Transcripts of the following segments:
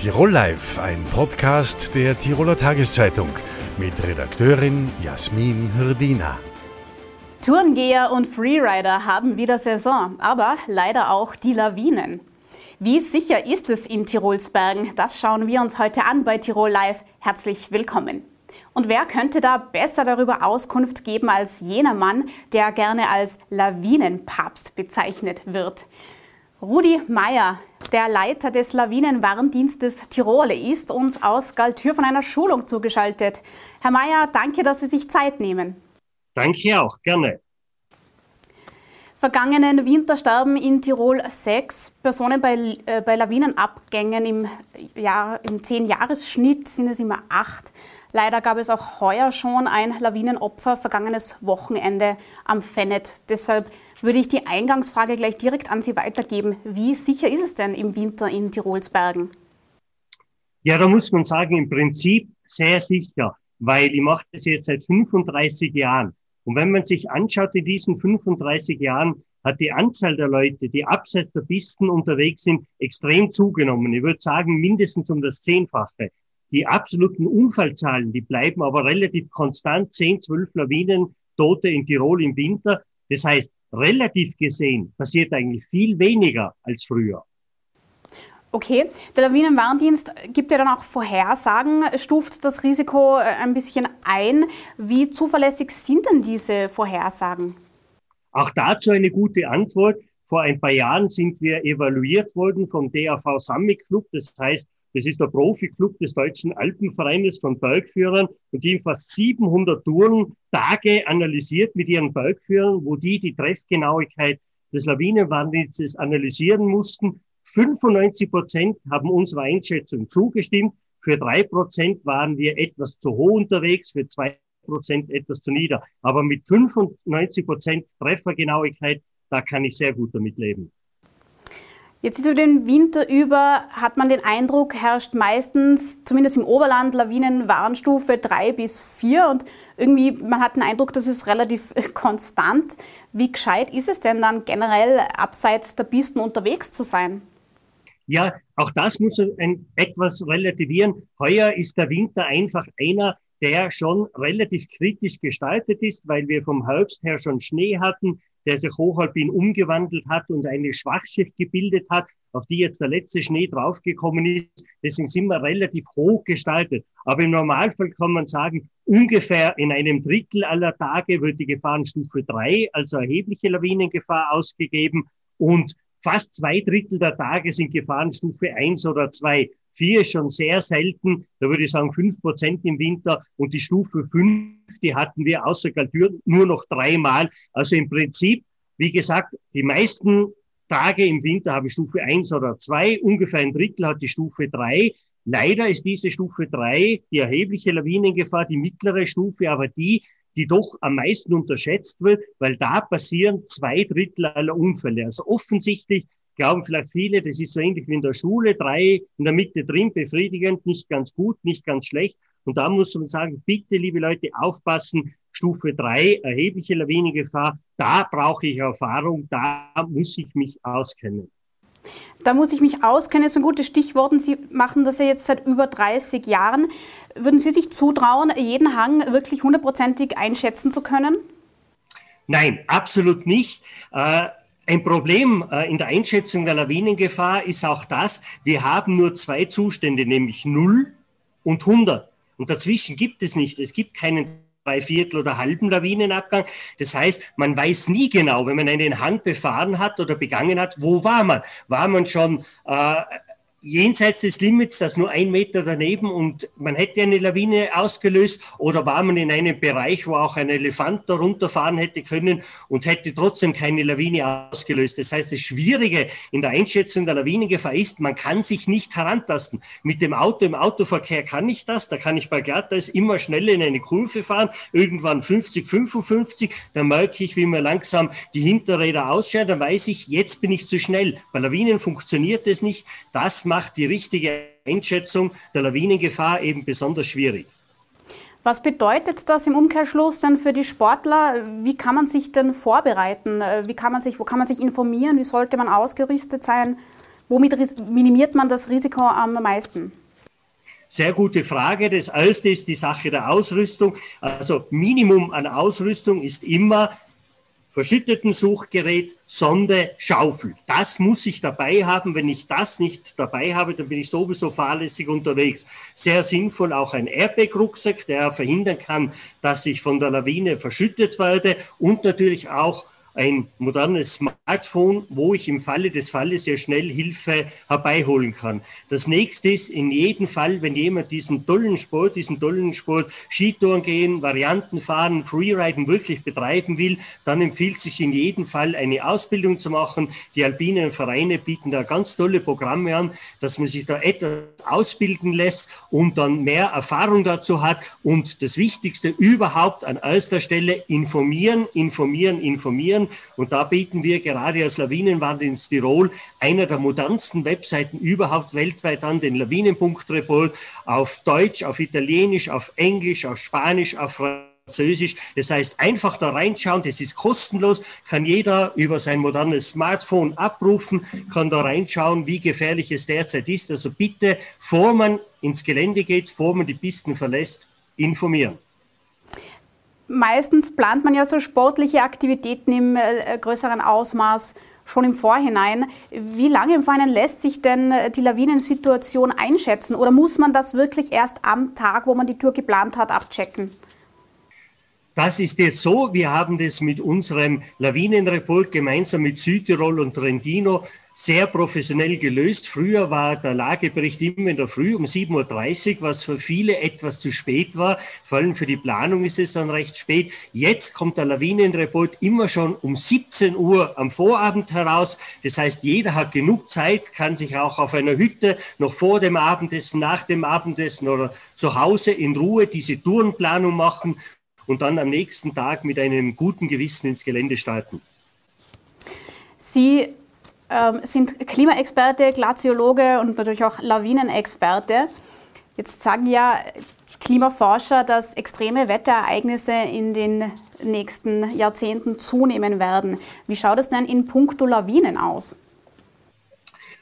Tirol Live, ein Podcast der Tiroler Tageszeitung mit Redakteurin Jasmin Hirdina. Tourengeher und Freerider haben wieder Saison, aber leider auch die Lawinen. Wie sicher ist es in Tirols Bergen? Das schauen wir uns heute an bei Tirol Live. Herzlich willkommen. Und wer könnte da besser darüber Auskunft geben als jener Mann, der gerne als Lawinenpapst bezeichnet wird? Rudi Meyer, der Leiter des Lawinenwarndienstes Tirol, ist uns aus Galtür von einer Schulung zugeschaltet. Herr Meyer, danke, dass Sie sich Zeit nehmen. Danke auch, gerne. Vergangenen Winter starben in Tirol sechs Personen bei, äh, bei Lawinenabgängen. Im, Jahr, Im Zehn-Jahres-Schnitt sind es immer acht. Leider gab es auch heuer schon ein Lawinenopfer vergangenes Wochenende am Fennet. Deshalb würde ich die Eingangsfrage gleich direkt an Sie weitergeben. Wie sicher ist es denn im Winter in Tirols Bergen? Ja, da muss man sagen, im Prinzip sehr sicher, weil ich mache das jetzt seit 35 Jahren. Und wenn man sich anschaut, in diesen 35 Jahren hat die Anzahl der Leute, die abseits der Pisten unterwegs sind, extrem zugenommen. Ich würde sagen, mindestens um das Zehnfache. Die absoluten Unfallzahlen, die bleiben aber relativ konstant. 10, 12 Lawinen, Tote in Tirol im Winter. Das heißt, relativ gesehen passiert eigentlich viel weniger als früher. Okay, der Lawinenwarndienst gibt ja dann auch Vorhersagen, stuft das Risiko äh, ein bisschen ein. Wie zuverlässig sind denn diese Vorhersagen? Auch dazu eine gute Antwort. Vor ein paar Jahren sind wir evaluiert worden vom DAV Summit Club. Das heißt, das ist der Profi-Club des Deutschen Alpenvereines von Bergführern und die haben fast 700 Touren Tage analysiert mit ihren Bergführern, wo die die Treffgenauigkeit des Lawinenwarndienstes analysieren mussten. 95 Prozent haben unserer Einschätzung zugestimmt. Für drei Prozent waren wir etwas zu hoch unterwegs, für zwei Prozent etwas zu nieder. Aber mit 95 Prozent Treffergenauigkeit, da kann ich sehr gut damit leben. Jetzt ist über den Winter über, hat man den Eindruck, herrscht meistens, zumindest im Oberland, Lawinenwarnstufe 3 bis 4 und irgendwie, man hat den Eindruck, das ist relativ konstant. Wie gescheit ist es denn dann generell, abseits der Pisten unterwegs zu sein? Ja, auch das muss ein, etwas relativieren. Heuer ist der Winter einfach einer, der schon relativ kritisch gestaltet ist, weil wir vom Herbst her schon Schnee hatten der sich hochalpin umgewandelt hat und eine Schwachschicht gebildet hat, auf die jetzt der letzte Schnee draufgekommen ist. Deswegen sind wir relativ hoch gestaltet. Aber im Normalfall kann man sagen, ungefähr in einem Drittel aller Tage wird die Gefahrenstufe drei, also erhebliche Lawinengefahr, ausgegeben und fast zwei Drittel der Tage sind Gefahrenstufe eins oder zwei. Vier ist schon sehr selten, da würde ich sagen fünf Prozent im Winter und die Stufe fünf, die hatten wir außer Galtür nur noch dreimal. Also im Prinzip, wie gesagt, die meisten Tage im Winter habe ich Stufe eins oder zwei, ungefähr ein Drittel hat die Stufe drei. Leider ist diese Stufe drei die erhebliche Lawinengefahr, die mittlere Stufe, aber die, die doch am meisten unterschätzt wird, weil da passieren zwei Drittel aller Unfälle. Also offensichtlich glauben vielleicht viele, das ist so ähnlich wie in der Schule, drei in der Mitte drin, befriedigend, nicht ganz gut, nicht ganz schlecht. Und da muss man sagen, bitte, liebe Leute, aufpassen, Stufe drei erhebliche Lawinengefahr, da brauche ich Erfahrung, da muss ich mich auskennen. Da muss ich mich auskennen, das ist ein gutes Stichwort. Sie machen das ja jetzt seit über 30 Jahren. Würden Sie sich zutrauen, jeden Hang wirklich hundertprozentig einschätzen zu können? Nein, absolut nicht. Äh, ein Problem äh, in der Einschätzung der Lawinengefahr ist auch das, wir haben nur zwei Zustände, nämlich 0 und 100. Und dazwischen gibt es nicht. Es gibt keinen Dreiviertel oder halben Lawinenabgang. Das heißt, man weiß nie genau, wenn man einen Hang befahren hat oder begangen hat, wo war man? War man schon äh, jenseits des Limits, das nur ein Meter daneben und man hätte eine Lawine ausgelöst oder war man in einem Bereich, wo auch ein Elefant da runterfahren hätte können und hätte trotzdem keine Lawine ausgelöst. Das heißt, das Schwierige in der Einschätzung der Lawinengefahr ist, man kann sich nicht herantasten. Mit dem Auto im Autoverkehr kann ich das, da kann ich bei Glatteis immer schnell in eine Kurve fahren, irgendwann 50, 55, dann merke ich, wie mir langsam die Hinterräder ausscheiden, dann weiß ich, jetzt bin ich zu schnell. Bei Lawinen funktioniert es nicht. Das macht die richtige Einschätzung der Lawinengefahr eben besonders schwierig. Was bedeutet das im Umkehrschluss denn für die Sportler? Wie kann man sich denn vorbereiten? Wie kann man sich, wo kann man sich informieren? Wie sollte man ausgerüstet sein? Womit minimiert man das Risiko am meisten? Sehr gute Frage. Das erste ist die Sache der Ausrüstung. Also Minimum an Ausrüstung ist immer verschütteten Suchgerät, Sonde, Schaufel. Das muss ich dabei haben. Wenn ich das nicht dabei habe, dann bin ich sowieso fahrlässig unterwegs. Sehr sinnvoll auch ein Airbag-Rucksack, der verhindern kann, dass ich von der Lawine verschüttet werde und natürlich auch ein modernes Smartphone, wo ich im Falle des Falles sehr schnell Hilfe herbeiholen kann. Das nächste ist in jedem Fall, wenn jemand diesen tollen Sport, diesen tollen Sport Skitouren gehen, Varianten fahren, Freeriden wirklich betreiben will, dann empfiehlt sich in jedem Fall eine Ausbildung zu machen. Die alpinen Vereine bieten da ganz tolle Programme an, dass man sich da etwas ausbilden lässt und dann mehr Erfahrung dazu hat und das Wichtigste überhaupt an erster Stelle informieren, informieren, informieren und da bieten wir gerade als Lawinenwand ins Tirol einer der modernsten Webseiten überhaupt weltweit an, den Lawinenpunkt-Report auf Deutsch, auf Italienisch, auf Englisch, auf Spanisch, auf Französisch. Das heißt, einfach da reinschauen, das ist kostenlos, kann jeder über sein modernes Smartphone abrufen, kann da reinschauen, wie gefährlich es derzeit ist. Also bitte, vor man ins Gelände geht, vor man die Pisten verlässt, informieren. Meistens plant man ja so sportliche Aktivitäten im äh, größeren Ausmaß schon im Vorhinein. Wie lange im Vorhinein lässt sich denn äh, die Lawinensituation einschätzen? Oder muss man das wirklich erst am Tag, wo man die Tour geplant hat, abchecken? Das ist jetzt so, wir haben das mit unserem Lawinenreport gemeinsam mit Südtirol und Trentino sehr professionell gelöst. Früher war der Lagebericht immer in der Früh um 7.30 Uhr, was für viele etwas zu spät war. Vor allem für die Planung ist es dann recht spät. Jetzt kommt der Lawinenreport immer schon um 17 Uhr am Vorabend heraus. Das heißt, jeder hat genug Zeit, kann sich auch auf einer Hütte noch vor dem Abendessen, nach dem Abendessen oder zu Hause in Ruhe diese Tourenplanung machen und dann am nächsten Tag mit einem guten Gewissen ins Gelände starten. Sie ähm, sind Klimaexperte, Glaziologe und natürlich auch Lawinenexperte. Jetzt sagen ja Klimaforscher, dass extreme Wetterereignisse in den nächsten Jahrzehnten zunehmen werden. Wie schaut es denn in puncto Lawinen aus?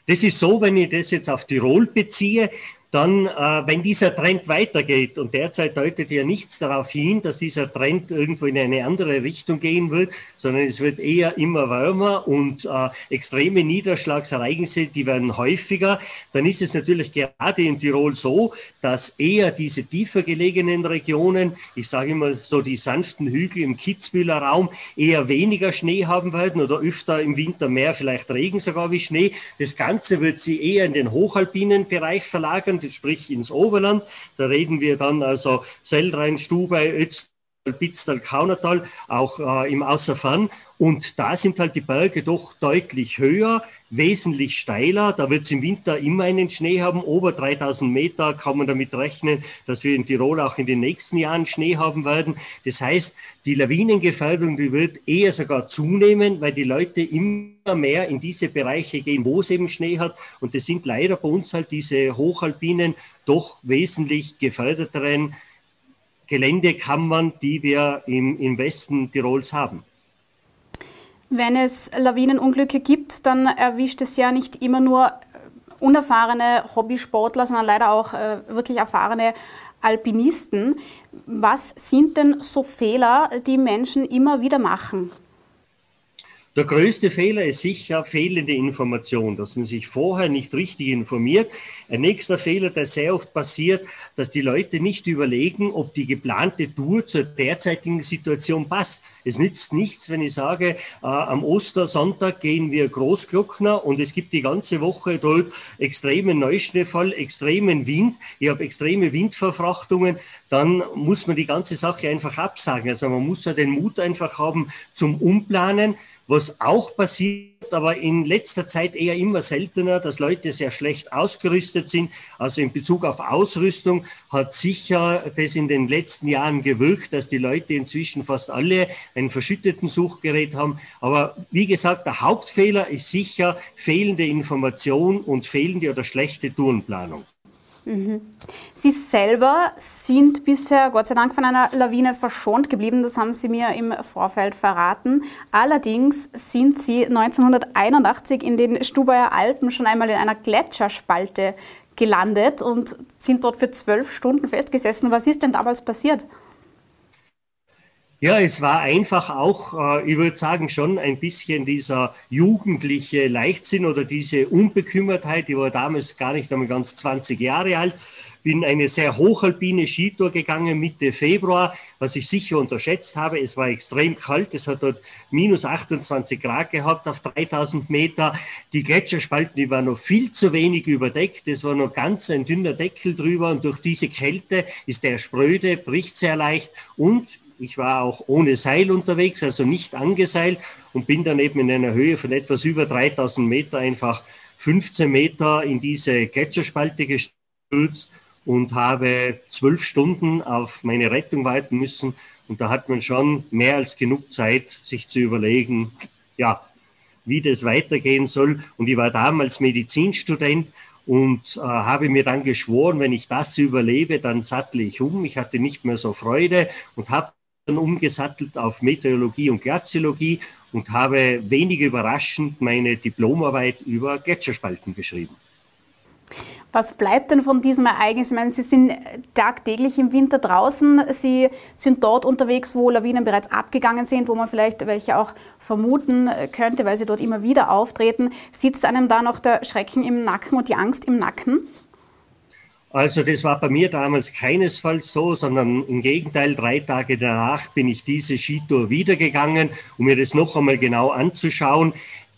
Das ist so, wenn ich das jetzt auf Tirol beziehe, dann, äh, wenn dieser Trend weitergeht, und derzeit deutet ja nichts darauf hin, dass dieser Trend irgendwo in eine andere Richtung gehen wird, sondern es wird eher immer wärmer und äh, extreme Niederschlagsereignisse, die werden häufiger, dann ist es natürlich gerade in Tirol so, dass eher diese tiefer gelegenen Regionen, ich sage immer so die sanften Hügel im Kitzbühler Raum, eher weniger Schnee haben werden oder öfter im Winter mehr, vielleicht Regen sogar wie Schnee. Das Ganze wird sie eher in den hochalpinen Bereich verlagern Sprich ins Oberland. Da reden wir dann also Sellrhein, Stubei, Ötztal, Bitztal, Kaunertal, auch äh, im Außerfern. Und da sind halt die Berge doch deutlich höher, wesentlich steiler. Da wird es im Winter immer einen Schnee haben. Ober 3000 Meter kann man damit rechnen, dass wir in Tirol auch in den nächsten Jahren Schnee haben werden. Das heißt, die Lawinengefährdung, die wird eher sogar zunehmen, weil die Leute immer mehr in diese Bereiche gehen, wo es eben Schnee hat. Und das sind leider bei uns halt diese hochalpinen, doch wesentlich geförderteren Geländekammern, die wir im, im Westen Tirols haben. Wenn es Lawinenunglücke gibt, dann erwischt es ja nicht immer nur unerfahrene Hobbysportler, sondern leider auch äh, wirklich erfahrene Alpinisten. Was sind denn so Fehler, die Menschen immer wieder machen? Der größte Fehler ist sicher fehlende Information, dass man sich vorher nicht richtig informiert. Ein nächster Fehler, der sehr oft passiert, dass die Leute nicht überlegen, ob die geplante Tour zur derzeitigen Situation passt. Es nützt nichts, wenn ich sage, äh, am Ostersonntag gehen wir Großglockner und es gibt die ganze Woche dort extremen Neuschneefall, extremen Wind. Ich habe extreme Windverfrachtungen. Dann muss man die ganze Sache einfach absagen. Also man muss ja den Mut einfach haben zum Umplanen. Was auch passiert, aber in letzter Zeit eher immer seltener, dass Leute sehr schlecht ausgerüstet sind. Also in Bezug auf Ausrüstung hat sicher das in den letzten Jahren gewirkt, dass die Leute inzwischen fast alle ein verschütteten Suchgerät haben. Aber wie gesagt, der Hauptfehler ist sicher fehlende Information und fehlende oder schlechte Tourenplanung. Sie selber sind bisher Gott sei Dank von einer Lawine verschont geblieben, das haben Sie mir im Vorfeld verraten. Allerdings sind Sie 1981 in den Stubaier Alpen schon einmal in einer Gletscherspalte gelandet und sind dort für zwölf Stunden festgesessen. Was ist denn damals passiert? Ja, es war einfach auch, äh, ich würde sagen, schon ein bisschen dieser jugendliche Leichtsinn oder diese Unbekümmertheit. Ich war damals gar nicht einmal ganz 20 Jahre alt, bin eine sehr hochalpine Skitour gegangen Mitte Februar, was ich sicher unterschätzt habe. Es war extrem kalt, es hat dort minus 28 Grad gehabt auf 3000 Meter. Die Gletscherspalten, die waren noch viel zu wenig überdeckt. Es war noch ganz ein dünner Deckel drüber und durch diese Kälte ist der spröde, bricht sehr leicht und ich war auch ohne Seil unterwegs, also nicht angeseilt und bin dann eben in einer Höhe von etwas über 3000 Meter einfach 15 Meter in diese Gletscherspalte gestürzt und habe zwölf Stunden auf meine Rettung warten müssen. Und da hat man schon mehr als genug Zeit, sich zu überlegen, ja, wie das weitergehen soll. Und ich war damals Medizinstudent und äh, habe mir dann geschworen, wenn ich das überlebe, dann sattle ich um. Ich hatte nicht mehr so Freude und habe umgesattelt auf Meteorologie und Glaziologie und habe wenig überraschend meine Diplomarbeit über Gletscherspalten geschrieben. Was bleibt denn von diesem Ereignis? Ich meine, Sie sind tagtäglich im Winter draußen. Sie sind dort unterwegs, wo Lawinen bereits abgegangen sind, wo man vielleicht welche auch vermuten könnte, weil sie dort immer wieder auftreten. Sitzt einem da noch der Schrecken im Nacken und die Angst im Nacken? Also das war bei mir damals keinesfalls so, sondern im Gegenteil, drei Tage danach bin ich diese Skitour wiedergegangen, um mir das noch einmal genau anzuschauen.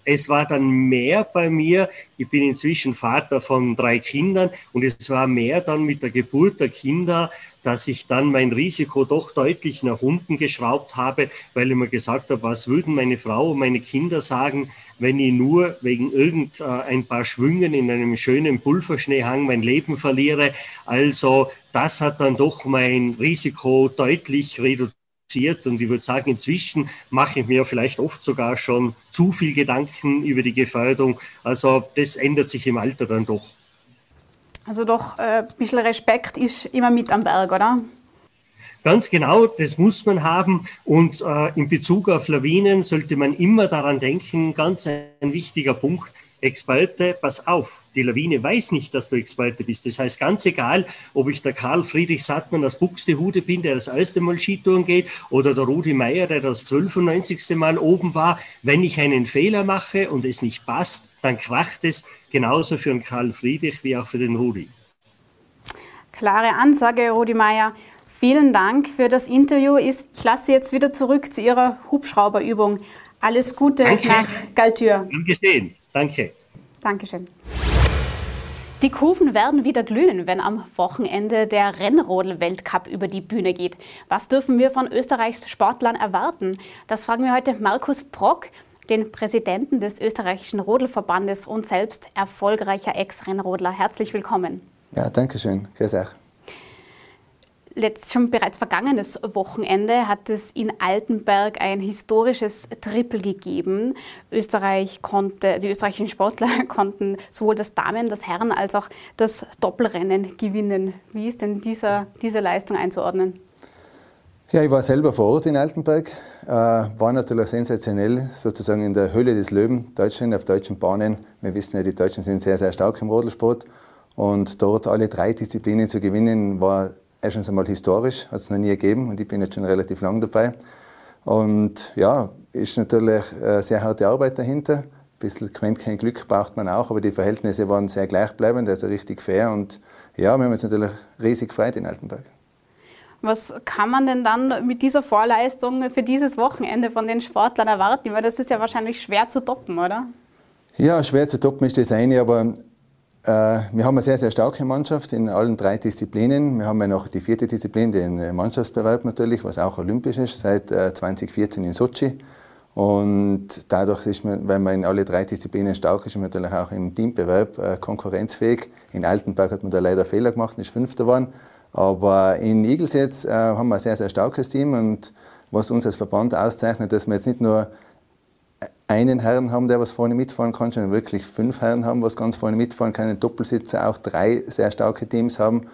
Es war dann mehr bei mir, ich bin inzwischen Vater von drei Kindern und es war mehr dann mit der Geburt der Kinder, dass ich dann mein Risiko doch deutlich nach unten geschraubt habe, weil ich mir gesagt habe, was würden meine Frau und meine Kinder sagen, wenn ich nur wegen irgendein paar Schwüngen in einem schönen Pulverschneehang mein Leben verliere. Also das hat dann doch mein Risiko deutlich reduziert und ich würde sagen, inzwischen mache ich mir vielleicht oft sogar schon zu viel Gedanken über die Gefährdung. Also das ändert sich im Alter dann doch. Also doch äh, ein bisschen Respekt ist immer mit am Berg, oder? Ganz genau, das muss man haben. Und äh, in Bezug auf Lawinen sollte man immer daran denken, ganz ein wichtiger Punkt, Experte, pass auf, die Lawine weiß nicht, dass du Experte bist. Das heißt, ganz egal, ob ich der Karl Friedrich Sattmann aus Buxtehude bin, der das erste Mal Skitouren geht, oder der Rudi Meier, der das 92. Mal oben war, wenn ich einen Fehler mache und es nicht passt, dann kracht es genauso für den Karl Friedrich wie auch für den Rudi. Klare Ansage, Rudi Meier. Vielen Dank für das Interview. Ich lasse jetzt wieder zurück zu Ihrer Hubschrauberübung. Alles Gute Danke. nach Galtür. Gern gesehen. Danke. Dankeschön. Die Kufen werden wieder glühen, wenn am Wochenende der Rennrodel-Weltcup über die Bühne geht. Was dürfen wir von Österreichs Sportlern erwarten? Das fragen wir heute Markus Brock, den Präsidenten des österreichischen Rodelverbandes und selbst erfolgreicher Ex-Rennrodler. Herzlich willkommen. Ja, danke schön. Grüß euch letzt schon bereits vergangenes Wochenende hat es in Altenberg ein historisches Triple gegeben. Österreich konnte, die österreichischen Sportler konnten sowohl das Damen-, das Herren- als auch das Doppelrennen gewinnen. Wie ist denn dieser, diese Leistung einzuordnen? Ja, ich war selber vor Ort in Altenberg, äh, war natürlich sensationell, sozusagen in der Höhle des Löwen, Deutschland auf deutschen Bahnen. Wir wissen ja, die Deutschen sind sehr, sehr stark im Rodelsport. Und dort alle drei Disziplinen zu gewinnen, war erstens einmal historisch, hat es noch nie gegeben und ich bin jetzt schon relativ lang dabei. Und ja, ist natürlich eine sehr harte Arbeit dahinter. Ein bisschen kein Glück braucht man auch, aber die Verhältnisse waren sehr gleichbleibend, also richtig fair. Und ja, wir haben uns natürlich riesig gefreut in Altenberg. Was kann man denn dann mit dieser Vorleistung für dieses Wochenende von den Sportlern erwarten? Weil das ist ja wahrscheinlich schwer zu toppen, oder? Ja, schwer zu toppen ist das eine, aber äh, wir haben eine sehr, sehr starke Mannschaft in allen drei Disziplinen. Wir haben ja noch die vierte Disziplin, den äh, Mannschaftsbewerb natürlich, was auch olympisch ist, seit 2014 äh, in Sochi. Und dadurch ist man, wenn man in alle drei Disziplinen stark ist, man natürlich auch im Teambewerb konkurrenzfähig. In Altenberg hat man da leider Fehler gemacht ist Fünfter geworden. Aber in Igels jetzt haben wir ein sehr, sehr starkes Team und was uns als Verband auszeichnet, dass wir jetzt nicht nur einen Herrn haben, der was vorne mitfahren kann, sondern wirklich fünf Herren haben, was ganz vorne mitfahren können, Doppelsitzer, auch drei sehr starke Teams haben.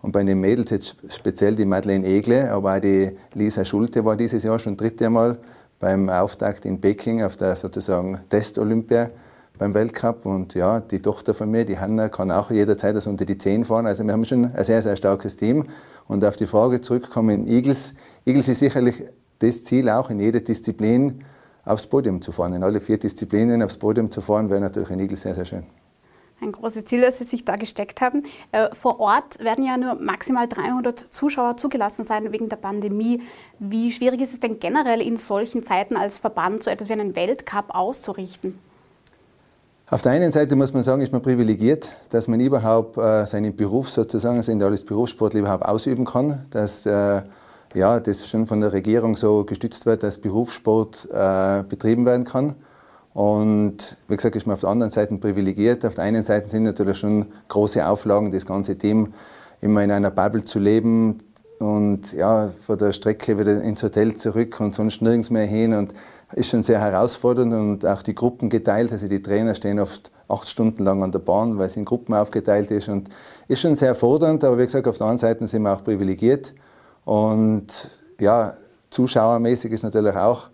Und bei den Mädels jetzt speziell die Madeleine Egle, aber auch die Lisa Schulte war dieses Jahr schon dritte Mal beim Auftakt in Peking auf der sozusagen Test-Olympia beim Weltcup. Und ja, die Tochter von mir, die Hanna, kann auch jederzeit das unter die Zehn fahren. Also wir haben schon ein sehr, sehr starkes Team. Und auf die Frage zurückkommen, Eagles, Eagles ist sicherlich das Ziel auch in jeder Disziplin aufs Podium zu fahren. In alle vier Disziplinen aufs Podium zu fahren, wäre natürlich in Eagles sehr, sehr schön ein großes Ziel, das Sie sich da gesteckt haben. Äh, vor Ort werden ja nur maximal 300 Zuschauer zugelassen sein wegen der Pandemie. Wie schwierig ist es denn generell in solchen Zeiten als Verband so etwas wie einen Weltcup auszurichten? Auf der einen Seite muss man sagen, ist man privilegiert, dass man überhaupt äh, seinen Beruf sozusagen, sind als Berufssportler überhaupt ausüben kann, dass äh, ja, das schon von der Regierung so gestützt wird, dass Berufssport äh, betrieben werden kann. Und wie gesagt, ist man auf der anderen Seite privilegiert. Auf der einen Seite sind natürlich schon große Auflagen, das ganze Team immer in einer Bubble zu leben und ja, von der Strecke wieder ins Hotel zurück und sonst nirgends mehr hin. Und ist schon sehr herausfordernd und auch die Gruppen geteilt. Also die Trainer stehen oft acht Stunden lang an der Bahn, weil es in Gruppen aufgeteilt ist und ist schon sehr fordernd. Aber wie gesagt, auf der anderen Seite sind wir auch privilegiert. Und ja, zuschauermäßig ist natürlich auch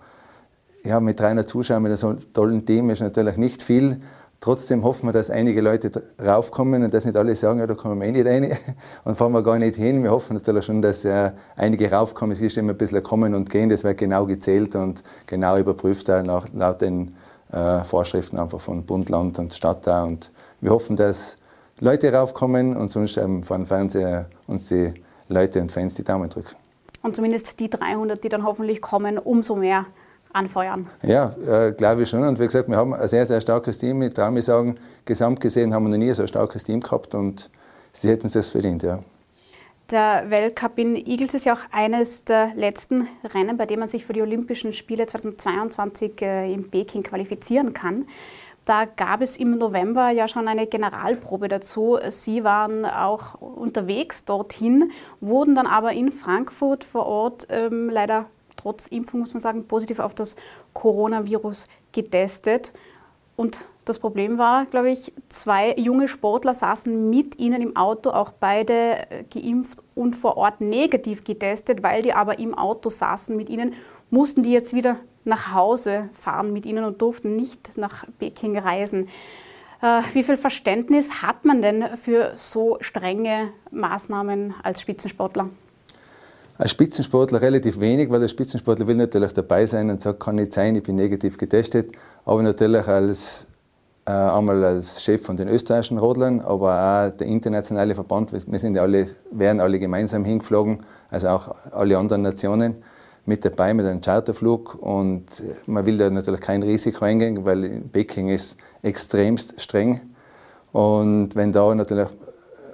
ja, mit 300 Zuschauern mit so einem tollen Team ist natürlich nicht viel. Trotzdem hoffen wir, dass einige Leute raufkommen und dass nicht alle sagen, ja, da kommen wir eh nicht rein und fahren wir gar nicht hin. Wir hoffen natürlich schon, dass äh, einige raufkommen. Es ist immer ein bisschen kommen und gehen, das wird genau gezählt und genau überprüft auch nach, laut den äh, Vorschriften einfach von Bund, Land und Stadt da. Und wir hoffen, dass Leute raufkommen und sonst ähm, dem Fernseher uns die Leute und Fans die Daumen drücken. Und zumindest die 300, die dann hoffentlich kommen, umso mehr anfeuern. Ja, äh, glaube ich schon. Und wie gesagt, wir haben ein sehr, sehr starkes Team. Ich traue mich sagen, gesamt gesehen haben wir noch nie so ein starkes Team gehabt und sie hätten es verdient, ja. Der Weltcup in Eagles ist ja auch eines der letzten Rennen, bei dem man sich für die Olympischen Spiele 2022 äh, in Peking qualifizieren kann. Da gab es im November ja schon eine Generalprobe dazu. Sie waren auch unterwegs dorthin, wurden dann aber in Frankfurt vor Ort ähm, leider trotz Impfung, muss man sagen, positiv auf das Coronavirus getestet. Und das Problem war, glaube ich, zwei junge Sportler saßen mit ihnen im Auto, auch beide geimpft und vor Ort negativ getestet, weil die aber im Auto saßen mit ihnen, mussten die jetzt wieder nach Hause fahren mit ihnen und durften nicht nach Peking reisen. Äh, wie viel Verständnis hat man denn für so strenge Maßnahmen als Spitzensportler? Als Spitzensportler relativ wenig, weil der Spitzensportler will natürlich dabei sein und sagt, kann nicht sein, ich bin negativ getestet. Aber natürlich als, äh, einmal als Chef von den österreichischen Rodlern, aber auch der internationale Verband, wir sind alle, wären alle gemeinsam hingeflogen, also auch alle anderen Nationen mit dabei mit einem Charterflug und man will da natürlich kein Risiko eingehen, weil Peking ist extremst streng und wenn da natürlich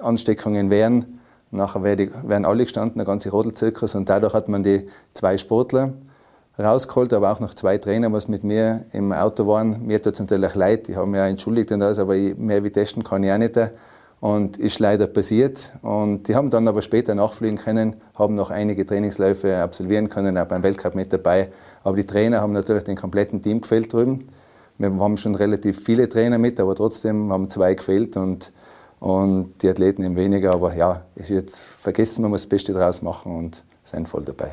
Ansteckungen wären, Nachher werden alle gestanden, der ganze Rodelzirkus. Und dadurch hat man die zwei Sportler rausgeholt, aber auch noch zwei Trainer, was mit mir im Auto waren. Mir tut es natürlich leid, die haben mich ja entschuldigt und alles, aber mehr wie testen kann ich auch nicht. Und ist leider passiert. Und die haben dann aber später nachfliegen können, haben noch einige Trainingsläufe absolvieren können, auch beim Weltcup mit dabei. Aber die Trainer haben natürlich den kompletten Team gefehlt drüben. Wir haben schon relativ viele Trainer mit, aber trotzdem haben zwei gefehlt. Und und die Athleten eben weniger. Aber ja, ist jetzt vergessen, man muss das Beste daraus machen und sind voll dabei.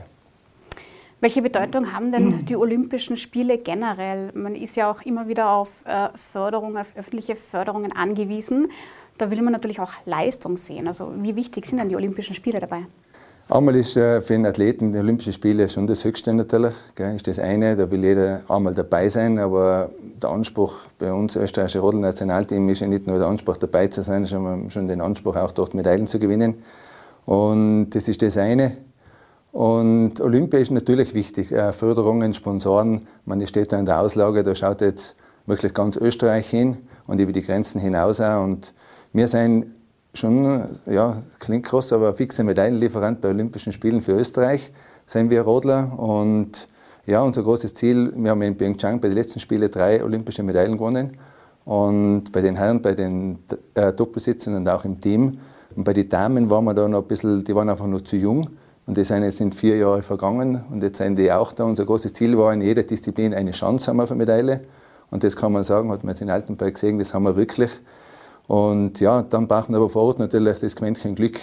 Welche Bedeutung haben denn die Olympischen Spiele generell? Man ist ja auch immer wieder auf äh, Förderung, auf öffentliche Förderungen angewiesen. Da will man natürlich auch Leistung sehen. Also wie wichtig sind denn die Olympischen Spiele dabei? Einmal ist äh, für einen Athleten die Olympischen Spiele schon das Höchste natürlich. Gell, ist das eine, da will jeder einmal dabei sein, aber der Anspruch bei uns, österreichische Rodel-Nationalteam, ist ja nicht nur der Anspruch dabei zu sein, sondern schon den Anspruch auch dort Medaillen zu gewinnen. Und das ist das eine. Und Olympia ist natürlich wichtig. Äh, Förderungen, Sponsoren, man steht da in der Auslage, da schaut jetzt wirklich ganz Österreich hin und über die Grenzen hinaus auch. Und wir sind schon, ja, klingt groß, aber fixer Medaillenlieferant bei Olympischen Spielen für Österreich, sind wir Rodler. Und ja, unser großes Ziel, wir haben in Pyeongchang bei den letzten Spielen drei olympische Medaillen gewonnen. Und bei den Herren, bei den äh, Doppelsitzern und auch im Team. Und bei den Damen waren wir da noch ein bisschen, die waren einfach noch zu jung. Und das sind jetzt sind vier Jahre vergangen und jetzt sind die auch da. Unser großes Ziel war, in jeder Disziplin eine Chance haben auf eine Medaille. Und das kann man sagen, hat man jetzt in Altenberg gesehen, das haben wir wirklich. Und ja, dann braucht man aber vor Ort natürlich das Quäntchen Glück,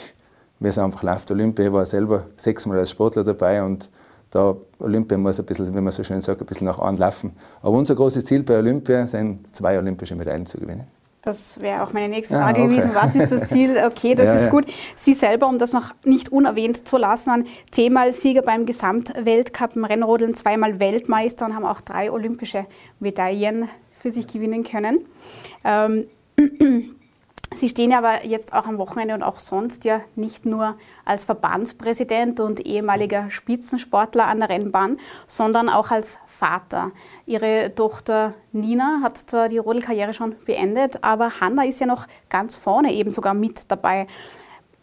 wie es einfach läuft. Olympia ich war selber sechsmal als Sportler dabei und da Olympia muss ein bisschen, wie man so schön sagt, ein bisschen nach anlaufen. Aber unser großes Ziel bei Olympia sind zwei olympische Medaillen zu gewinnen. Das wäre auch meine nächste Frage ah, okay. gewesen. Was ist das Ziel? Okay, das ja, ist ja. gut. Sie selber, um das noch nicht unerwähnt zu lassen, zehnmal Sieger beim Gesamtweltcup im Rennrodeln, zweimal Weltmeister und haben auch drei olympische Medaillen für sich gewinnen können. Ähm, Sie stehen aber jetzt auch am Wochenende und auch sonst ja nicht nur als Verbandspräsident und ehemaliger Spitzensportler an der Rennbahn, sondern auch als Vater. Ihre Tochter Nina hat zwar die Rodelkarriere schon beendet, aber Hanna ist ja noch ganz vorne eben sogar mit dabei.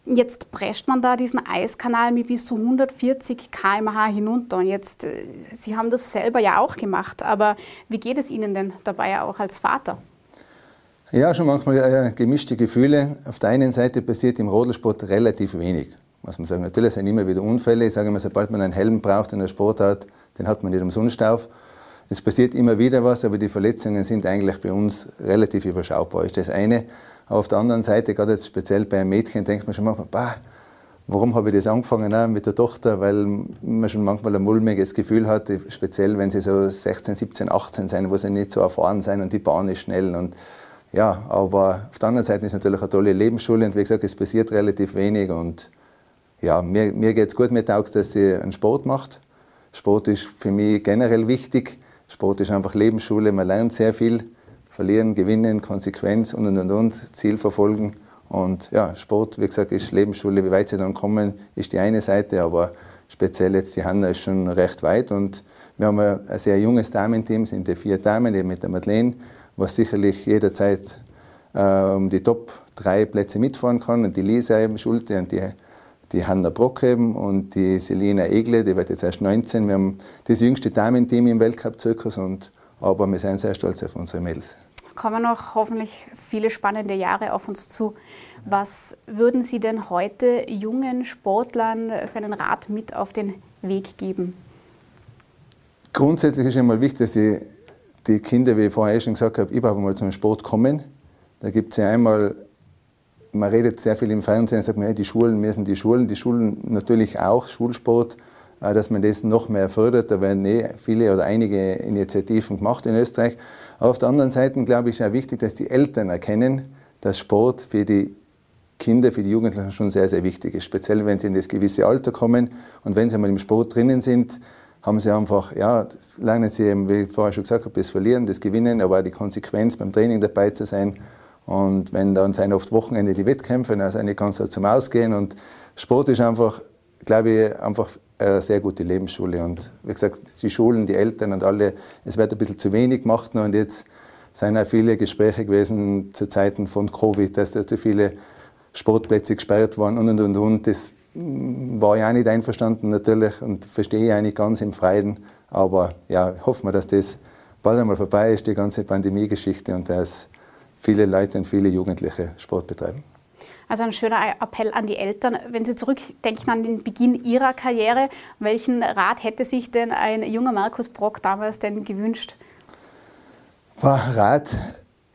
Jetzt prescht man da diesen Eiskanal mit bis zu 140 km/h hinunter. Und jetzt, äh, Sie haben das selber ja auch gemacht, aber wie geht es Ihnen denn dabei auch als Vater? Ja, schon manchmal äh, gemischte Gefühle. Auf der einen Seite passiert im Rodelsport relativ wenig. Muss man sagen, natürlich sind immer wieder Unfälle. Ich sage immer, sobald man einen Helm braucht in der Sportart, den hat man nicht umsonst auf. Es passiert immer wieder was, aber die Verletzungen sind eigentlich bei uns relativ überschaubar. Ist das eine. Aber auf der anderen Seite, gerade jetzt speziell bei einem Mädchen, denkt man schon manchmal, bah, warum habe ich das angefangen auch mit der Tochter? Weil man schon manchmal ein mulmiges Gefühl hat, speziell wenn sie so 16, 17, 18 sind, wo sie nicht so erfahren sind und die Bahn ist schnell. Und ja, aber auf der anderen Seite ist es natürlich eine tolle Lebensschule und wie gesagt, es passiert relativ wenig und ja, mir, mir geht es gut mit Augs, dass sie einen Sport macht. Sport ist für mich generell wichtig. Sport ist einfach Lebensschule, man lernt sehr viel. Verlieren, gewinnen, Konsequenz und und und, Ziel verfolgen. Und ja, Sport, wie gesagt, ist Lebensschule. Wie weit sie dann kommen, ist die eine Seite, aber speziell jetzt die Hanna ist schon recht weit. Und wir haben ein sehr junges Damenteam, sind die vier Damen, eben mit der Madeleine, was sicherlich jederzeit äh, um die Top drei Plätze mitfahren kann. Und die Lisa eben Schulte und die, die Hanna Brock eben und die Selina Egle, die wird jetzt erst 19. Wir haben das jüngste Damenteam im Weltcup-Zirkus, aber wir sind sehr stolz auf unsere Mädels. Kommen noch hoffentlich viele spannende Jahre auf uns zu. Was würden Sie denn heute jungen Sportlern für einen Rat mit auf den Weg geben? Grundsätzlich ist einmal wichtig, dass sie die Kinder, wie ich vorher schon gesagt habe, überhaupt mal zum Sport kommen. Da gibt es ja einmal, man redet sehr viel im Fernsehen, sagt man, ja, die Schulen müssen die Schulen, die Schulen natürlich auch, Schulsport, äh, dass man das noch mehr fördert. Da werden eh viele oder einige Initiativen gemacht in Österreich. Aber auf der anderen Seite, glaube ich, ist auch wichtig, dass die Eltern erkennen, dass Sport für die Kinder, für die Jugendlichen schon sehr, sehr wichtig ist. Speziell, wenn sie in das gewisse Alter kommen und wenn sie mal im Sport drinnen sind, haben sie einfach, ja, lernen sie eben, wie ich vorher schon gesagt habe, das Verlieren, das Gewinnen, aber auch die Konsequenz beim Training dabei zu sein. Und wenn dann sind oft Wochenende die Wettkämpfe, dann sind die ganz zum Ausgehen. Und Sport ist einfach, glaube ich, einfach eine sehr gute Lebensschule. Und wie gesagt, die Schulen, die Eltern und alle, es wird ein bisschen zu wenig gemacht. Und jetzt sind auch viele Gespräche gewesen zu Zeiten von Covid, dass da zu viele Sportplätze gesperrt waren und und und. und. Das war ich auch nicht einverstanden natürlich und verstehe ich nicht ganz im Freien. Aber ja, hoffen wir, dass das bald einmal vorbei ist, die ganze Pandemie-Geschichte und dass viele Leute und viele Jugendliche Sport betreiben. Also ein schöner Appell an die Eltern. Wenn Sie zurückdenken an den Beginn Ihrer Karriere, welchen Rat hätte sich denn ein junger Markus Brock damals denn gewünscht? Rat,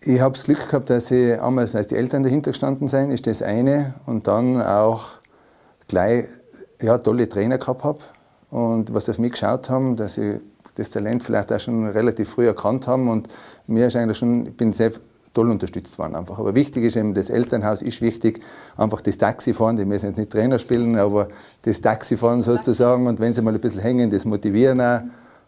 ich habe das Glück gehabt, dass ich einmal, als die Eltern dahinter gestanden sind, ist das eine. Und dann auch gleich ja, tolle Trainer gehabt habe und was auf mich geschaut haben, dass ich das Talent vielleicht auch schon relativ früh erkannt haben und mir ist eigentlich schon, ich bin sehr toll unterstützt worden einfach. Aber wichtig ist eben, das Elternhaus ist wichtig, einfach das Taxifahren, die müssen jetzt nicht Trainer spielen, aber das Taxifahren sozusagen. Und wenn sie mal ein bisschen hängen, das motivieren auch.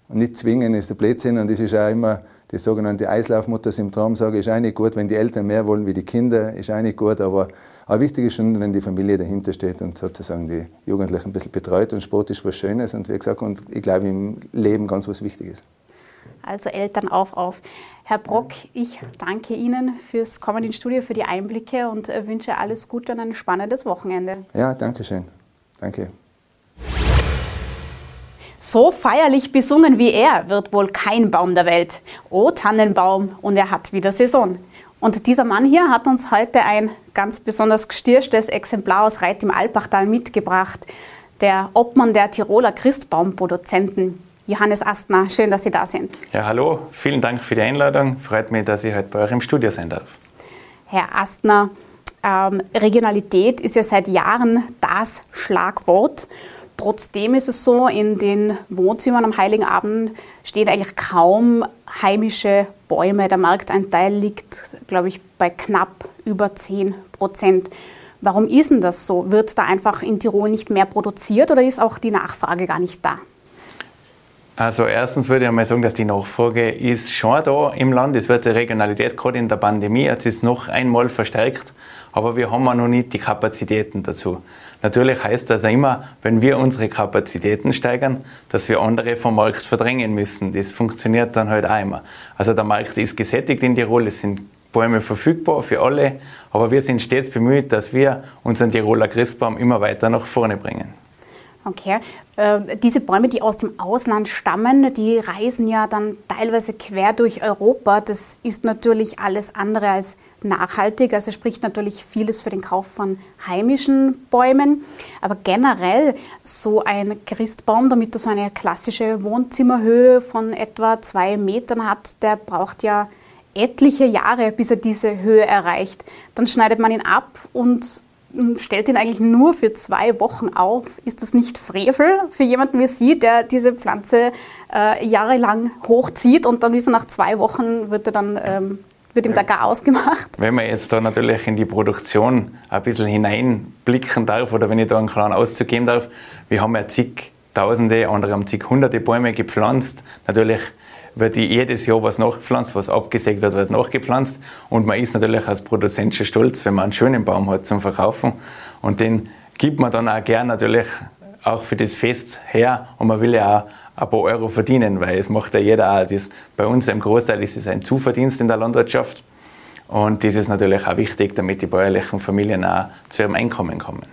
Und nicht zwingen, ist der Blödsinn. Und das ist auch immer das sogenannte Eislaufmutter-Symptom, sage ich, ist auch nicht gut, wenn die Eltern mehr wollen wie die Kinder, ist auch nicht gut, aber aber wichtig ist schon, wenn die Familie dahinter steht und sozusagen die Jugendlichen ein bisschen betreut. Und Sport ist was Schönes und wie gesagt, und ich glaube im Leben ganz was Wichtiges. Also Eltern auf, auf. Herr Brock, ich danke Ihnen fürs Kommen ins Studio, für die Einblicke und wünsche alles Gute und ein spannendes Wochenende. Ja, danke schön. Danke. So feierlich besungen wie er wird wohl kein Baum der Welt. O Tannenbaum, und er hat wieder Saison. Und dieser Mann hier hat uns heute ein ganz besonders gestierchtes Exemplar aus Reit im Alpachtal mitgebracht. der Obmann der Tiroler Christbaumproduzenten. Johannes Astner, schön, dass Sie da sind. Ja, hallo, vielen Dank für die Einladung. Freut mich, dass ich heute bei euch im Studio sein darf. Herr Astner, ähm, Regionalität ist ja seit Jahren das Schlagwort. Trotzdem ist es so, in den Wohnzimmern am Heiligen Abend stehen eigentlich kaum heimische Bäume. Der Markteinteil liegt, glaube ich, bei knapp über 10 Prozent. Warum ist denn das so? Wird da einfach in Tirol nicht mehr produziert oder ist auch die Nachfrage gar nicht da? Also erstens würde ich einmal sagen, dass die Nachfrage ist schon da im Land. Es wird die Regionalität gerade in der Pandemie jetzt ist noch einmal verstärkt, aber wir haben auch noch nicht die Kapazitäten dazu. Natürlich heißt das auch immer, wenn wir unsere Kapazitäten steigern, dass wir andere vom Markt verdrängen müssen. Das funktioniert dann halt auch immer. Also der Markt ist gesättigt in Tirol, es sind Bäume verfügbar für alle, aber wir sind stets bemüht, dass wir unseren Tiroler Christbaum immer weiter nach vorne bringen. Okay. Äh, diese Bäume, die aus dem Ausland stammen, die reisen ja dann teilweise quer durch Europa. Das ist natürlich alles andere als nachhaltig. Also spricht natürlich vieles für den Kauf von heimischen Bäumen. Aber generell so ein Christbaum, damit er so eine klassische Wohnzimmerhöhe von etwa zwei Metern hat, der braucht ja etliche Jahre, bis er diese Höhe erreicht. Dann schneidet man ihn ab und stellt ihn eigentlich nur für zwei Wochen auf. Ist das nicht Frevel für jemanden wie Sie, der diese Pflanze äh, jahrelang hochzieht und dann ist nach zwei Wochen wird er dann ähm, wird ihm da gar ausgemacht? Wenn man jetzt da natürlich in die Produktion ein bisschen hineinblicken darf oder wenn ich da einen kleinen Auszug geben darf, wir haben ja zig Tausende, andere haben zig Hunderte Bäume gepflanzt. Natürlich wird jedes Jahr was nachgepflanzt, was abgesägt wird, wird nachgepflanzt. Und man ist natürlich als Produzent schon stolz, wenn man einen schönen Baum hat zum Verkaufen. Und den gibt man dann auch gern natürlich auch für das Fest her. Und man will ja auch ein paar Euro verdienen, weil es macht ja jeder auch. Das, bei uns im Großteil ist es ein Zuverdienst in der Landwirtschaft. Und das ist natürlich auch wichtig, damit die bäuerlichen Familien auch zu ihrem Einkommen kommen.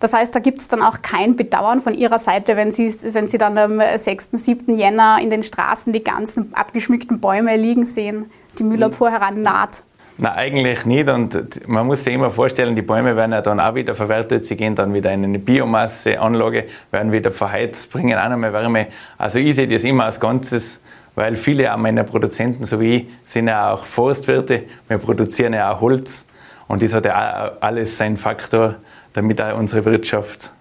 Das heißt, da gibt es dann auch kein Bedauern von Ihrer Seite, wenn Sie, wenn Sie dann am 6., 7. Jänner in den Straßen die ganzen abgeschmückten Bäume liegen sehen, die Müllabfuhr heran Nein, eigentlich nicht. Und man muss sich immer vorstellen, die Bäume werden ja dann auch wieder verwertet. Sie gehen dann wieder in eine Biomasseanlage, werden wieder verheizt, bringen auch nochmal Wärme. Also ich sehe das immer als Ganzes, weil viele meiner Produzenten, so wie ich, sind ja auch Forstwirte. Wir produzieren ja auch Holz. Und das hat ja alles seinen Faktor damit auch unsere Wirtschaft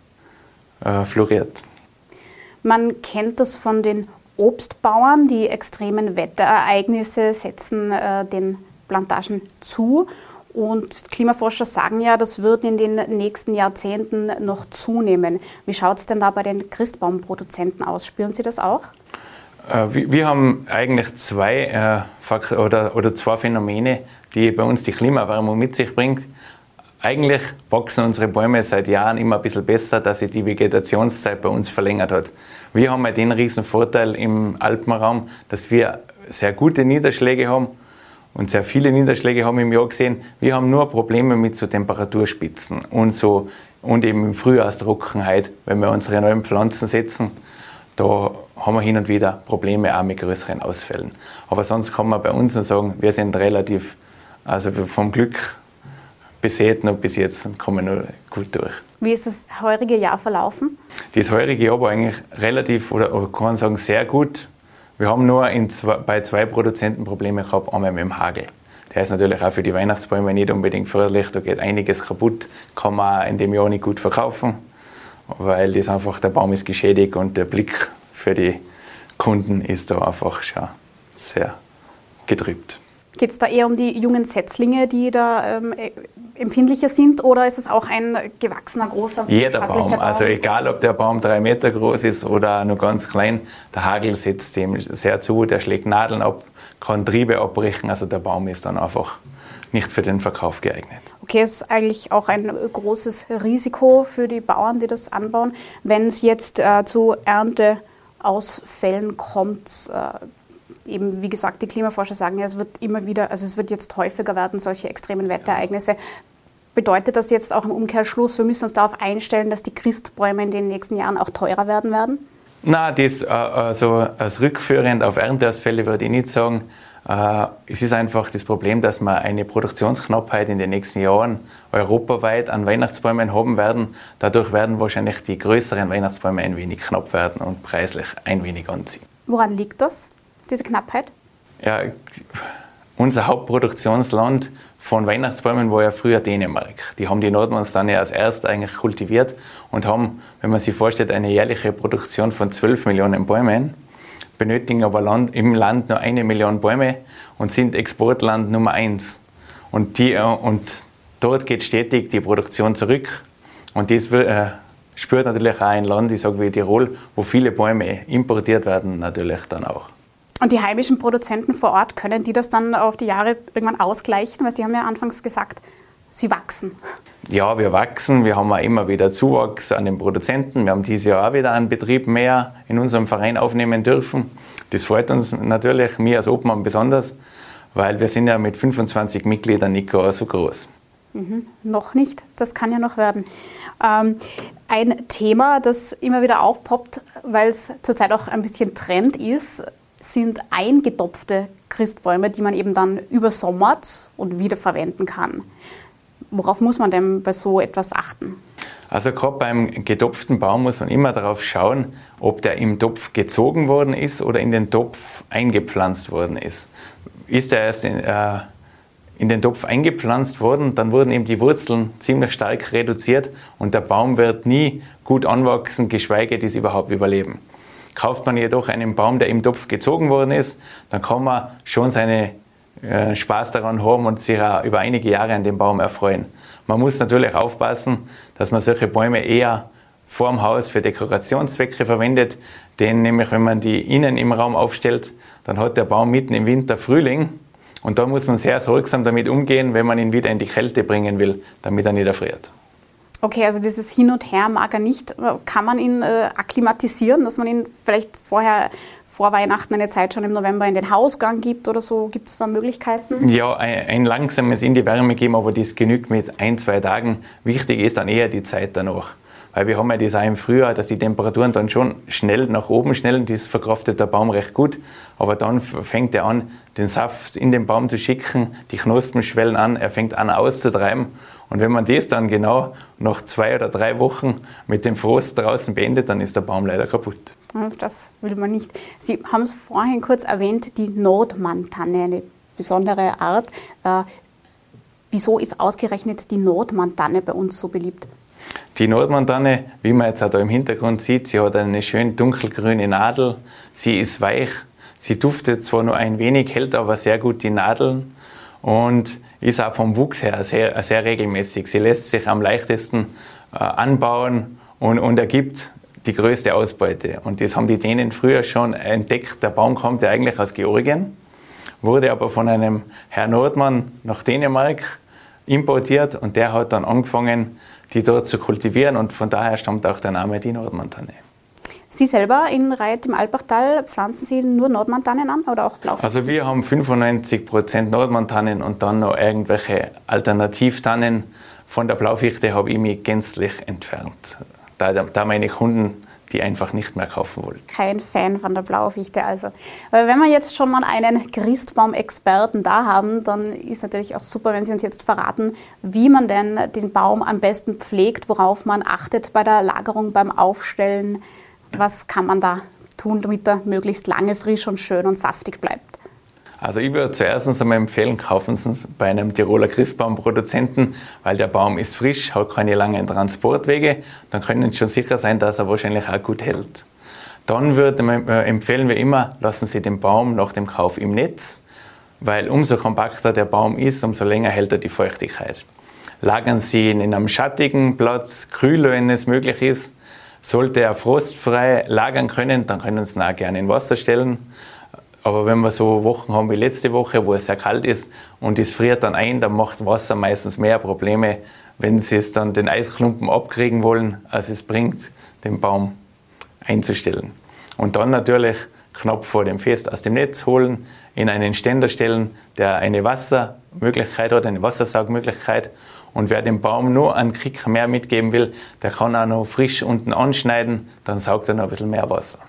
äh, floriert. Man kennt das von den Obstbauern. Die extremen Wetterereignisse setzen äh, den Plantagen zu. Und Klimaforscher sagen ja, das wird in den nächsten Jahrzehnten noch zunehmen. Wie schaut es denn da bei den Christbaumproduzenten aus? Spüren Sie das auch? Äh, wir haben eigentlich zwei, äh, oder, oder zwei Phänomene, die bei uns die Klimaerwärmung mit sich bringt. Eigentlich wachsen unsere Bäume seit Jahren immer ein bisschen besser, dass sich die Vegetationszeit bei uns verlängert hat. Wir haben ja den riesen Vorteil im Alpenraum, dass wir sehr gute Niederschläge haben und sehr viele Niederschläge haben im Jahr gesehen. Wir haben nur Probleme mit so Temperaturspitzen und so und eben im Frühjahrstrockenheit, wenn wir unsere neuen Pflanzen setzen. Da haben wir hin und wieder Probleme auch mit größeren Ausfällen. Aber sonst kann man bei uns nur sagen, wir sind relativ, also vom Glück besät noch bis jetzt und kommen noch gut durch. Wie ist das heurige Jahr verlaufen? Das heurige Jahr war eigentlich relativ, oder kann man sagen, sehr gut. Wir haben nur zwei, bei zwei Produzenten Probleme gehabt, einmal mit dem Hagel. Der ist natürlich auch für die Weihnachtsbäume nicht unbedingt förderlich. Da geht einiges kaputt, kann man in dem Jahr nicht gut verkaufen, weil das einfach, der Baum ist geschädigt und der Blick für die Kunden ist da einfach schon sehr getrübt. Geht es da eher um die jungen Setzlinge, die da ähm, e, empfindlicher sind, oder ist es auch ein gewachsener, großer, Jeder Baum, Baum, also egal ob der Baum drei Meter groß ist oder nur ganz klein, der Hagel setzt dem sehr zu, der schlägt Nadeln ab, kann Triebe abbrechen, also der Baum ist dann einfach nicht für den Verkauf geeignet. Okay, es ist eigentlich auch ein großes Risiko für die Bauern, die das anbauen. Wenn es jetzt äh, zu Ernteausfällen kommt, äh, eben, wie gesagt, die Klimaforscher sagen ja, es wird immer wieder, also es wird jetzt häufiger werden, solche extremen Wetterereignisse. Bedeutet das jetzt auch im Umkehrschluss, wir müssen uns darauf einstellen, dass die Christbäume in den nächsten Jahren auch teurer werden werden? Na, das, äh, also als rückführend auf Ernteausfälle würde ich nicht sagen. Äh, es ist einfach das Problem, dass wir eine Produktionsknappheit in den nächsten Jahren europaweit an Weihnachtsbäumen haben werden. Dadurch werden wahrscheinlich die größeren Weihnachtsbäume ein wenig knapp werden und preislich ein wenig anziehen. Woran liegt das, diese Knappheit? Ja, unser Hauptproduktionsland von Weihnachtsbäumen war ja früher Dänemark. Die haben die Nordmanstanne als erst eigentlich kultiviert und haben, wenn man sich vorstellt, eine jährliche Produktion von 12 Millionen Bäumen benötigen aber Land, im Land nur eine Million Bäume und sind Exportland Nummer eins. Und, die, äh, und dort geht stetig die Produktion zurück. Und das äh, spürt natürlich auch ein Land, ich sage wie Tirol, wo viele Bäume importiert werden, natürlich dann auch. Und die heimischen Produzenten vor Ort, können die das dann auf die Jahre irgendwann ausgleichen? Weil Sie haben ja anfangs gesagt, sie wachsen. Ja, wir wachsen. Wir haben auch immer wieder Zuwachs an den Produzenten. Wir haben dieses Jahr auch wieder einen Betrieb mehr in unserem Verein aufnehmen dürfen. Das freut uns natürlich, mir als Obmann besonders, weil wir sind ja mit 25 Mitgliedern nicht gar so groß. Mhm, noch nicht, das kann ja noch werden. Ähm, ein Thema, das immer wieder aufpoppt, weil es zurzeit auch ein bisschen Trend ist, sind eingedopfte Christbäume, die man eben dann übersommert und wiederverwenden kann. Worauf muss man denn bei so etwas achten? Also gerade beim getopften Baum muss man immer darauf schauen, ob der im Topf gezogen worden ist oder in den Topf eingepflanzt worden ist. Ist er erst in, äh, in den Topf eingepflanzt worden, dann wurden eben die Wurzeln ziemlich stark reduziert und der Baum wird nie gut anwachsen, geschweige dies überhaupt überleben. Kauft man jedoch einen Baum, der im Topf gezogen worden ist, dann kann man schon seine äh, Spaß daran haben und sich auch über einige Jahre an dem Baum erfreuen. Man muss natürlich aufpassen, dass man solche Bäume eher vorm Haus für Dekorationszwecke verwendet, denn nämlich wenn man die innen im Raum aufstellt, dann hat der Baum mitten im Winter Frühling und da muss man sehr sorgsam damit umgehen, wenn man ihn wieder in die Kälte bringen will, damit er nicht erfriert. Okay, also dieses Hin und Her mag er nicht. Kann man ihn äh, akklimatisieren, dass man ihn vielleicht vorher vor Weihnachten eine Zeit schon im November in den Hausgang gibt oder so? Gibt es da Möglichkeiten? Ja, ein, ein, langsames in die Wärme geben, aber das genügt mit ein, zwei Tagen. Wichtig ist dann eher die Zeit danach. Weil wir haben ja das auch im Frühjahr, dass die Temperaturen dann schon schnell nach oben schnellen. Das verkraftet der Baum recht gut. Aber dann fängt er an, den Saft in den Baum zu schicken. Die Knospen schwellen an. Er fängt an auszutreiben. Und wenn man das dann genau nach zwei oder drei Wochen mit dem Frost draußen beendet, dann ist der Baum leider kaputt. Das will man nicht. Sie haben es vorhin kurz erwähnt, die Nordmantanne, eine besondere Art. Äh, wieso ist ausgerechnet die Nordmantanne bei uns so beliebt? Die Nordmantanne, wie man jetzt auch da im Hintergrund sieht, sie hat eine schön dunkelgrüne Nadel. Sie ist weich. Sie duftet zwar nur ein wenig, hält aber sehr gut die Nadeln und ist auch vom Wuchs her sehr, sehr regelmäßig. Sie lässt sich am leichtesten äh, anbauen und, und ergibt die größte Ausbeute. Und das haben die Dänen früher schon entdeckt. Der Baum kommt ja eigentlich aus Georgien, wurde aber von einem Herr Nordmann nach Dänemark importiert und der hat dann angefangen, die dort zu kultivieren und von daher stammt auch der Name die Nordmantanne. Sie selber in Reit im Alpbachtal pflanzen Sie nur Nordmantannen an oder auch Blaufichte? Also wir haben 95 Prozent Nordmantannen und dann noch irgendwelche Alternativtannen. Von der Blaufichte habe ich mich gänzlich entfernt, da, da meine Kunden die einfach nicht mehr kaufen wollen. Kein Fan von der Blaufichte also. Aber wenn wir jetzt schon mal einen Christbaum-Experten da haben, dann ist natürlich auch super, wenn Sie uns jetzt verraten, wie man denn den Baum am besten pflegt, worauf man achtet bei der Lagerung, beim Aufstellen. Was kann man da tun, damit er möglichst lange frisch und schön und saftig bleibt? Also ich würde zuerst einmal empfehlen, kaufen Sie es bei einem Tiroler Christbaumproduzenten, weil der Baum ist frisch, hat keine langen Transportwege. Dann können Sie schon sicher sein, dass er wahrscheinlich auch gut hält. Dann würde, äh, empfehlen wir immer, lassen Sie den Baum nach dem Kauf im Netz, weil umso kompakter der Baum ist, umso länger hält er die Feuchtigkeit. Lagern Sie ihn in einem schattigen Platz, kühl, wenn es möglich ist. Sollte er frostfrei lagern können, dann können Sie ihn auch gerne in Wasser stellen. Aber wenn wir so Wochen haben wie letzte Woche, wo es sehr kalt ist und es friert dann ein, dann macht Wasser meistens mehr Probleme, wenn sie es dann den Eisklumpen abkriegen wollen, als es bringt, den Baum einzustellen. Und dann natürlich knapp vor dem Fest aus dem Netz holen, in einen Ständer stellen, der eine Wassermöglichkeit hat, eine Wassersaugmöglichkeit. Und wer dem Baum nur einen Kick mehr mitgeben will, der kann auch noch frisch unten anschneiden, dann saugt er noch ein bisschen mehr Wasser.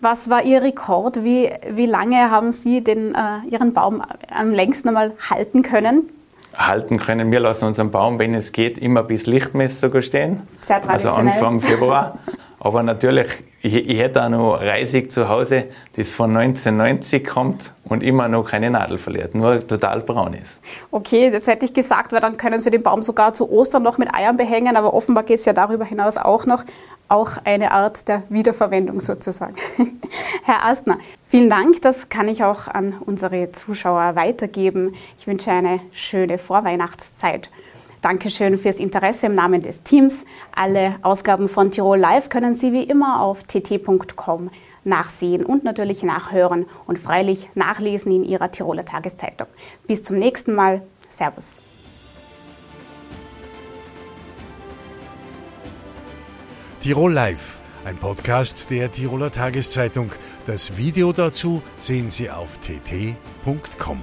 Was war Ihr Rekord? Wie, wie lange haben Sie den, äh, Ihren Baum am längsten einmal halten können? Halten können. Wir lassen unseren Baum, wenn es geht, immer bis Lichtmess sogar stehen. Sehr Also traditionell. Anfang Februar. Aber natürlich, ich, ich hätte auch noch Reisig zu Hause, das von 1990 kommt und immer noch keine Nadel verliert, nur total braun ist. Okay, das hätte ich gesagt, weil dann können Sie den Baum sogar zu Ostern noch mit Eiern behängen, aber offenbar geht es ja darüber hinaus auch noch. Auch eine Art der Wiederverwendung sozusagen. Herr Astner, vielen Dank. Das kann ich auch an unsere Zuschauer weitergeben. Ich wünsche eine schöne Vorweihnachtszeit. Dankeschön fürs Interesse im Namen des Teams. Alle Ausgaben von Tirol Live können Sie wie immer auf tt.com nachsehen und natürlich nachhören und freilich nachlesen in Ihrer Tiroler Tageszeitung. Bis zum nächsten Mal. Servus. Tirol Live, ein Podcast der Tiroler Tageszeitung. Das Video dazu sehen Sie auf tt.com.